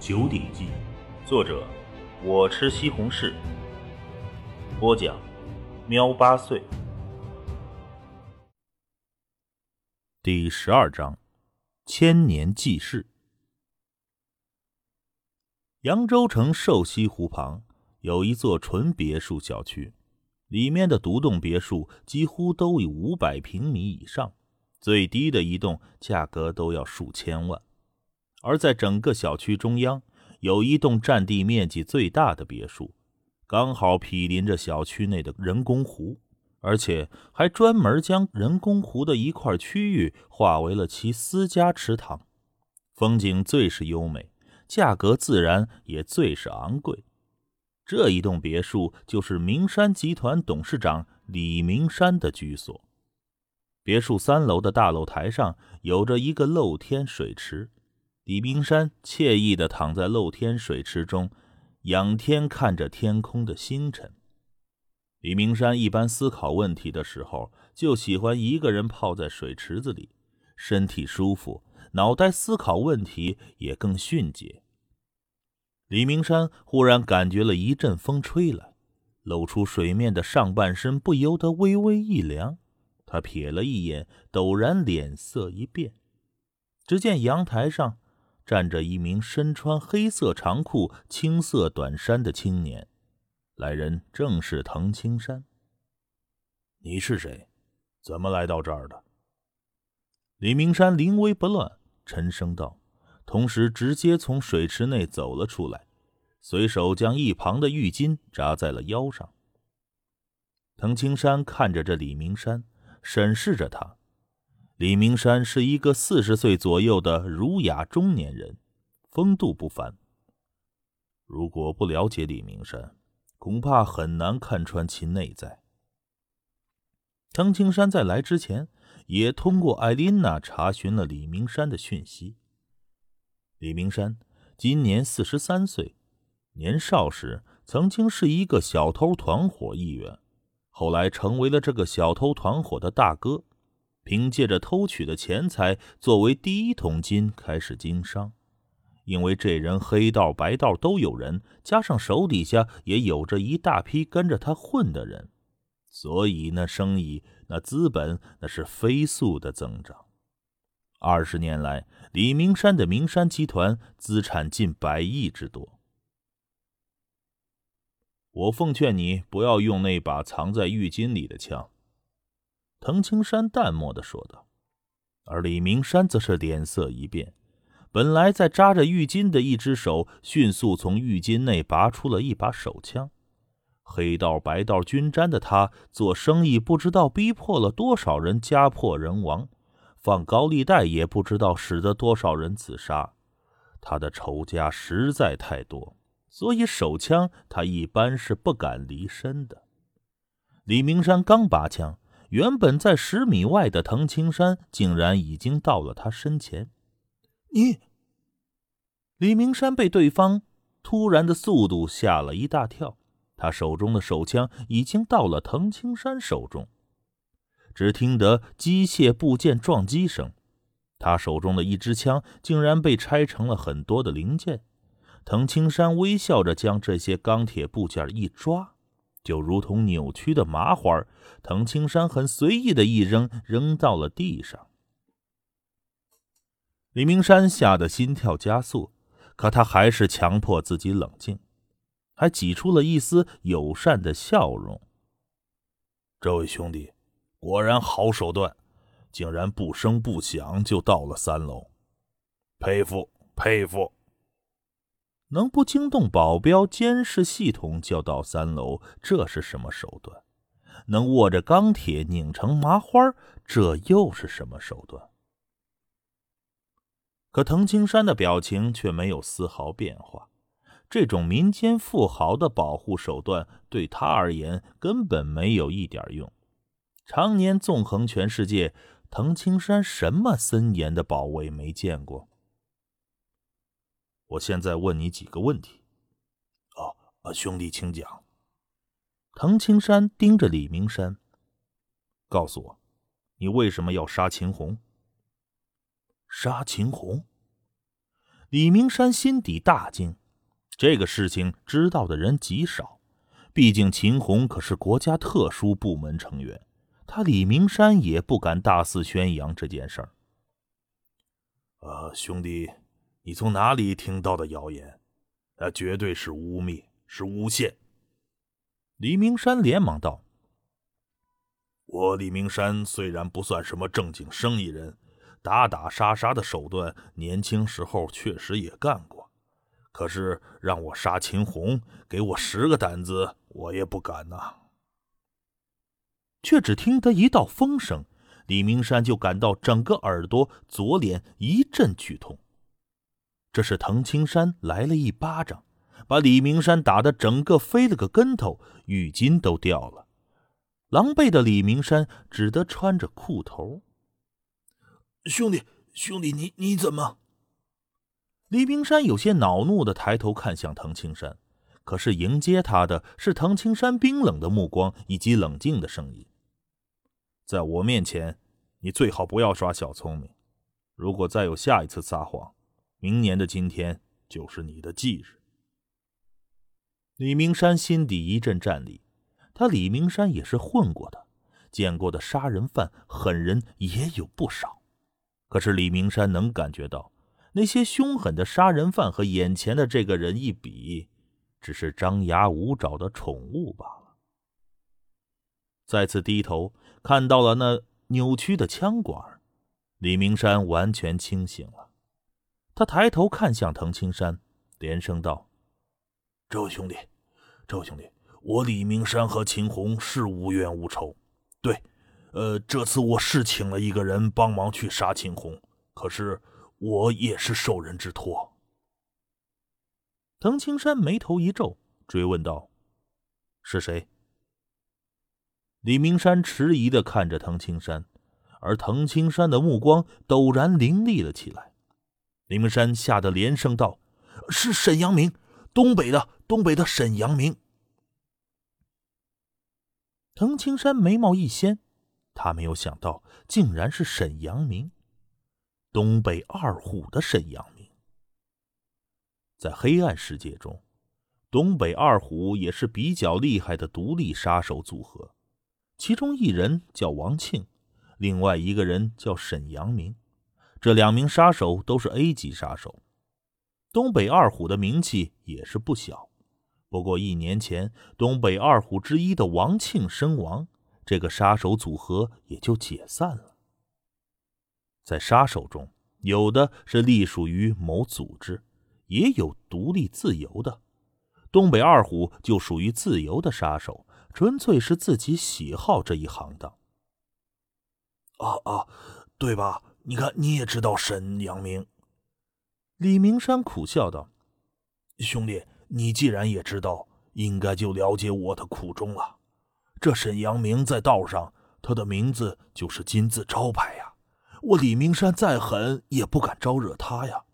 九鼎记》，作者我吃西红柿，播讲喵八岁。第十二章：千年记事。扬州城瘦西湖旁有一座纯别墅小区，里面的独栋别墅几乎都有五百平米以上，最低的一栋价格都要数千万。而在整个小区中央，有一栋占地面积最大的别墅，刚好毗邻着小区内的人工湖，而且还专门将人工湖的一块区域划为了其私家池塘，风景最是优美。价格自然也最是昂贵。这一栋别墅就是明山集团董事长李明山的居所。别墅三楼的大露台上有着一个露天水池，李明山惬意地躺在露天水池中，仰天看着天空的星辰。李明山一般思考问题的时候，就喜欢一个人泡在水池子里，身体舒服。脑袋思考问题也更迅捷。李明山忽然感觉了一阵风吹来，露出水面的上半身不由得微微一凉。他瞥了一眼，陡然脸色一变。只见阳台上站着一名身穿黑色长裤、青色短衫的青年，来人正是滕青山。你是谁？怎么来到这儿的？李明山临危不乱。沉声道，同时直接从水池内走了出来，随手将一旁的浴巾扎在了腰上。滕青山看着这李明山，审视着他。李明山是一个四十岁左右的儒雅中年人，风度不凡。如果不了解李明山，恐怕很难看穿其内在。滕青山在来之前。也通过艾琳娜查询了李明山的讯息。李明山今年四十三岁，年少时曾经是一个小偷团伙一员，后来成为了这个小偷团伙的大哥，凭借着偷取的钱财作为第一桶金开始经商。因为这人黑道白道都有人，加上手底下也有着一大批跟着他混的人。所以那生意、那资本，那是飞速的增长。二十年来，李明山的明山集团资产近百亿之多。我奉劝你不要用那把藏在浴巾里的枪。”滕青山淡漠的说道。而李明山则是脸色一变，本来在扎着浴巾的一只手，迅速从浴巾内拔出了一把手枪。黑道白道均沾的他做生意，不知道逼迫了多少人家破人亡，放高利贷也不知道使得多少人自杀。他的仇家实在太多，所以手枪他一般是不敢离身的。李明山刚拔枪，原本在十米外的滕青山竟然已经到了他身前。你，李明山被对方突然的速度吓了一大跳。他手中的手枪已经到了藤青山手中，只听得机械部件撞击声，他手中的一支枪竟然被拆成了很多的零件。滕青山微笑着将这些钢铁部件一抓，就如同扭曲的麻花。滕青山很随意的一扔，扔到了地上。李明山吓得心跳加速，可他还是强迫自己冷静。还挤出了一丝友善的笑容。这位兄弟，果然好手段，竟然不声不响就到了三楼，佩服佩服！能不惊动保镖监视系统就到三楼，这是什么手段？能握着钢铁拧成麻花，这又是什么手段？可滕青山的表情却没有丝毫变化。这种民间富豪的保护手段对他而言根本没有一点用。常年纵横全世界，滕青山什么森严的保卫没见过？我现在问你几个问题。哦，啊，兄弟，请讲。滕青山盯着李明山，告诉我，你为什么要杀秦红？杀秦红？李明山心底大惊，这个事情知道的人极少。毕竟秦红可是国家特殊部门成员，他李明山也不敢大肆宣扬这件事儿。呃，兄弟，你从哪里听到的谣言？那绝对是污蔑，是诬陷。李明山连忙道：“我李明山虽然不算什么正经生意人，打打杀杀的手段，年轻时候确实也干过。可是让我杀秦红，给我十个胆子，我也不敢呐。”却只听得一道风声，李明山就感到整个耳朵、左脸一阵剧痛。这是滕青山来了一巴掌，把李明山打得整个飞了个跟头，浴巾都掉了。狼狈的李明山只得穿着裤头。兄弟，兄弟，你你怎么？李明山有些恼怒的抬头看向滕青山，可是迎接他的是滕青山冰冷的目光以及冷静的声音。在我面前，你最好不要耍小聪明。如果再有下一次撒谎，明年的今天就是你的忌日。李明山心底一阵战栗，他李明山也是混过的，见过的杀人犯、狠人也有不少。可是李明山能感觉到，那些凶狠的杀人犯和眼前的这个人一比，只是张牙舞爪的宠物罢了。再次低头看到了那扭曲的枪管，李明山完全清醒了。他抬头看向滕青山，连声道：“这位兄弟，这位兄弟，我李明山和秦红是无冤无仇。对，呃，这次我是请了一个人帮忙去杀秦红，可是我也是受人之托。”滕青山眉头一皱，追问道：“是谁？”李明山迟疑的看着滕青山，而滕青山的目光陡然凌厉了起来。李明山吓得连声道：“是沈阳明，东北的，东北的沈阳明。”滕青山眉毛一掀，他没有想到，竟然是沈阳明，东北二虎的沈阳明。在黑暗世界中，东北二虎也是比较厉害的独立杀手组合，其中一人叫王庆，另外一个人叫沈阳明。这两名杀手都是 A 级杀手，东北二虎的名气也是不小。不过一年前，东北二虎之一的王庆身亡，这个杀手组合也就解散了。在杀手中，有的是隶属于某组织，也有独立自由的。东北二虎就属于自由的杀手，纯粹是自己喜好这一行当。啊啊，对吧？你看，你也知道沈阳明。李明山苦笑道：“兄弟，你既然也知道，应该就了解我的苦衷了。这沈阳明在道上，他的名字就是金字招牌呀。我李明山再狠，也不敢招惹他呀。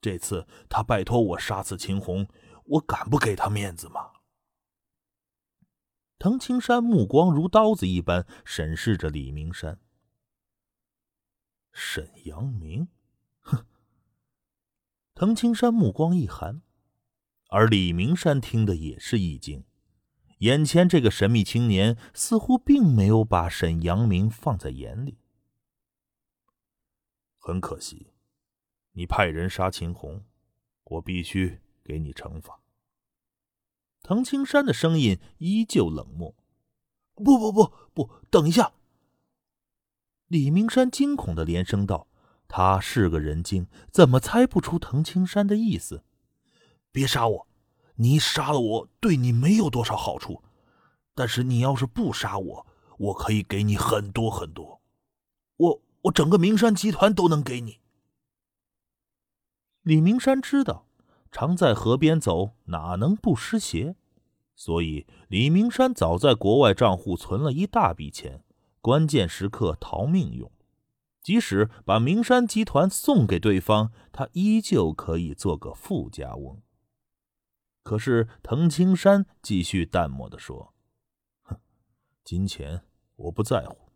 这次他拜托我杀死秦红，我敢不给他面子吗？”滕青山目光如刀子一般审视着李明山。沈阳明，哼！滕青山目光一寒，而李明山听的也是一惊。眼前这个神秘青年似乎并没有把沈阳明放在眼里。很可惜，你派人杀秦红，我必须给你惩罚。滕青山的声音依旧冷漠。不不不不，等一下！李明山惊恐的连声道：“他是个人精，怎么猜不出滕青山的意思？别杀我！你杀了我，对你没有多少好处。但是你要是不杀我，我可以给你很多很多。我我整个明山集团都能给你。”李明山知道，常在河边走，哪能不湿鞋？所以李明山早在国外账户存了一大笔钱。关键时刻逃命用，即使把名山集团送给对方，他依旧可以做个富家翁。可是滕青山继续淡漠的说：“哼，金钱我不在乎。”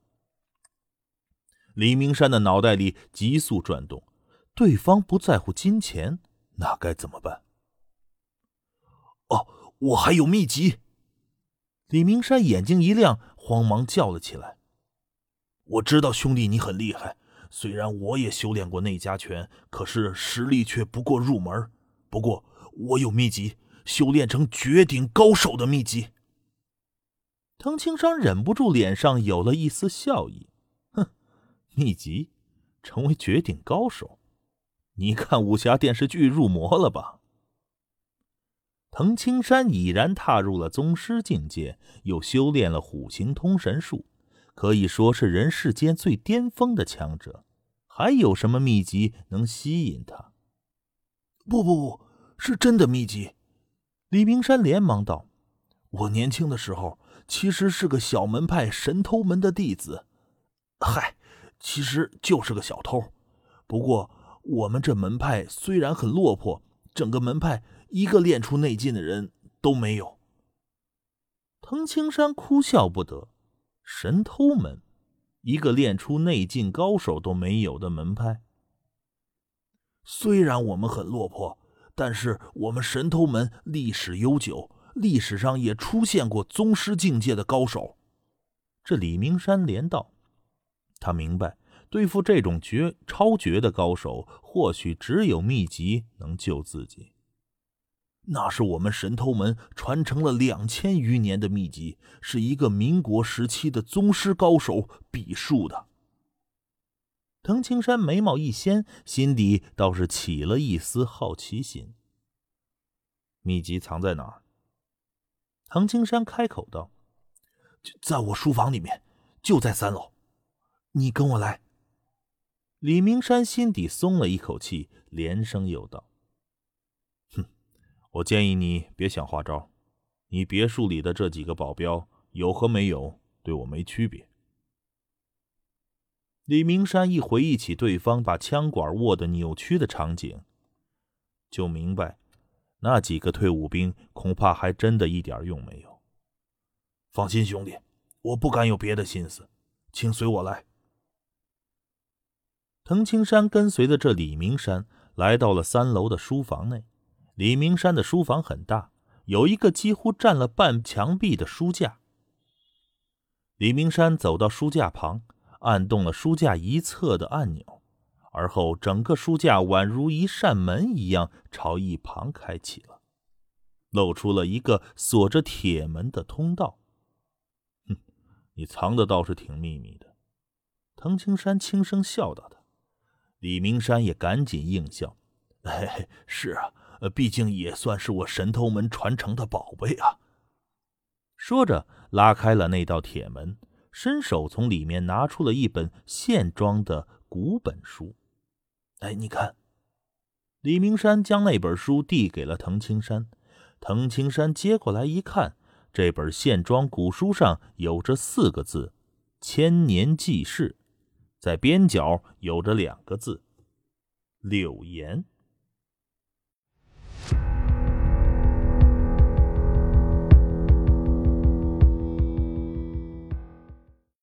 李明山的脑袋里急速转动，对方不在乎金钱，那该怎么办？哦，我还有秘籍！李明山眼睛一亮，慌忙叫了起来：“我知道兄弟你很厉害，虽然我也修炼过内家拳，可是实力却不过入门。不过我有秘籍，修炼成绝顶高手的秘籍。”藤青山忍不住脸上有了一丝笑意：“哼，秘籍，成为绝顶高手？你看武侠电视剧入魔了吧？”藤青山已然踏入了宗师境界，又修炼了虎形通神术，可以说是人世间最巅峰的强者。还有什么秘籍能吸引他？不不不，是真的秘籍！李明山连忙道：“我年轻的时候其实是个小门派神偷门的弟子，嗨，其实就是个小偷。不过我们这门派虽然很落魄，整个门派……”一个练出内劲的人都没有。藤青山哭笑不得，神偷门，一个练出内劲高手都没有的门派。虽然我们很落魄，但是我们神偷门历史悠久，历史上也出现过宗师境界的高手。这李明山连道，他明白，对付这种绝超绝的高手，或许只有秘籍能救自己。那是我们神偷门传承了两千余年的秘籍，是一个民国时期的宗师高手笔述的。藤青山眉毛一掀，心底倒是起了一丝好奇心。秘籍藏在哪儿？藤青山开口道：“就在我书房里面，就在三楼。你跟我来。”李明山心底松了一口气，连声又道。我建议你别想花招，你别墅里的这几个保镖有和没有对我没区别。李明山一回忆起对方把枪管握得扭曲的场景，就明白那几个退伍兵恐怕还真的一点用没有。放心，兄弟，我不敢有别的心思，请随我来。藤青山跟随着这李明山来到了三楼的书房内。李明山的书房很大，有一个几乎占了半墙壁的书架。李明山走到书架旁，按动了书架一侧的按钮，而后整个书架宛如一扇门一样朝一旁开启了，露出了一个锁着铁门的通道。哼，你藏的倒是挺秘密的。”藤青山轻声笑道。他，李明山也赶紧应笑：“ 哎，是啊。”呃，毕竟也算是我神偷门传承的宝贝啊。说着，拉开了那道铁门，伸手从里面拿出了一本线装的古本书。哎，你看，李明山将那本书递给了藤青山。藤青山接过来一看，这本线装古书上有着四个字“千年记事”，在边角有着两个字“柳岩”。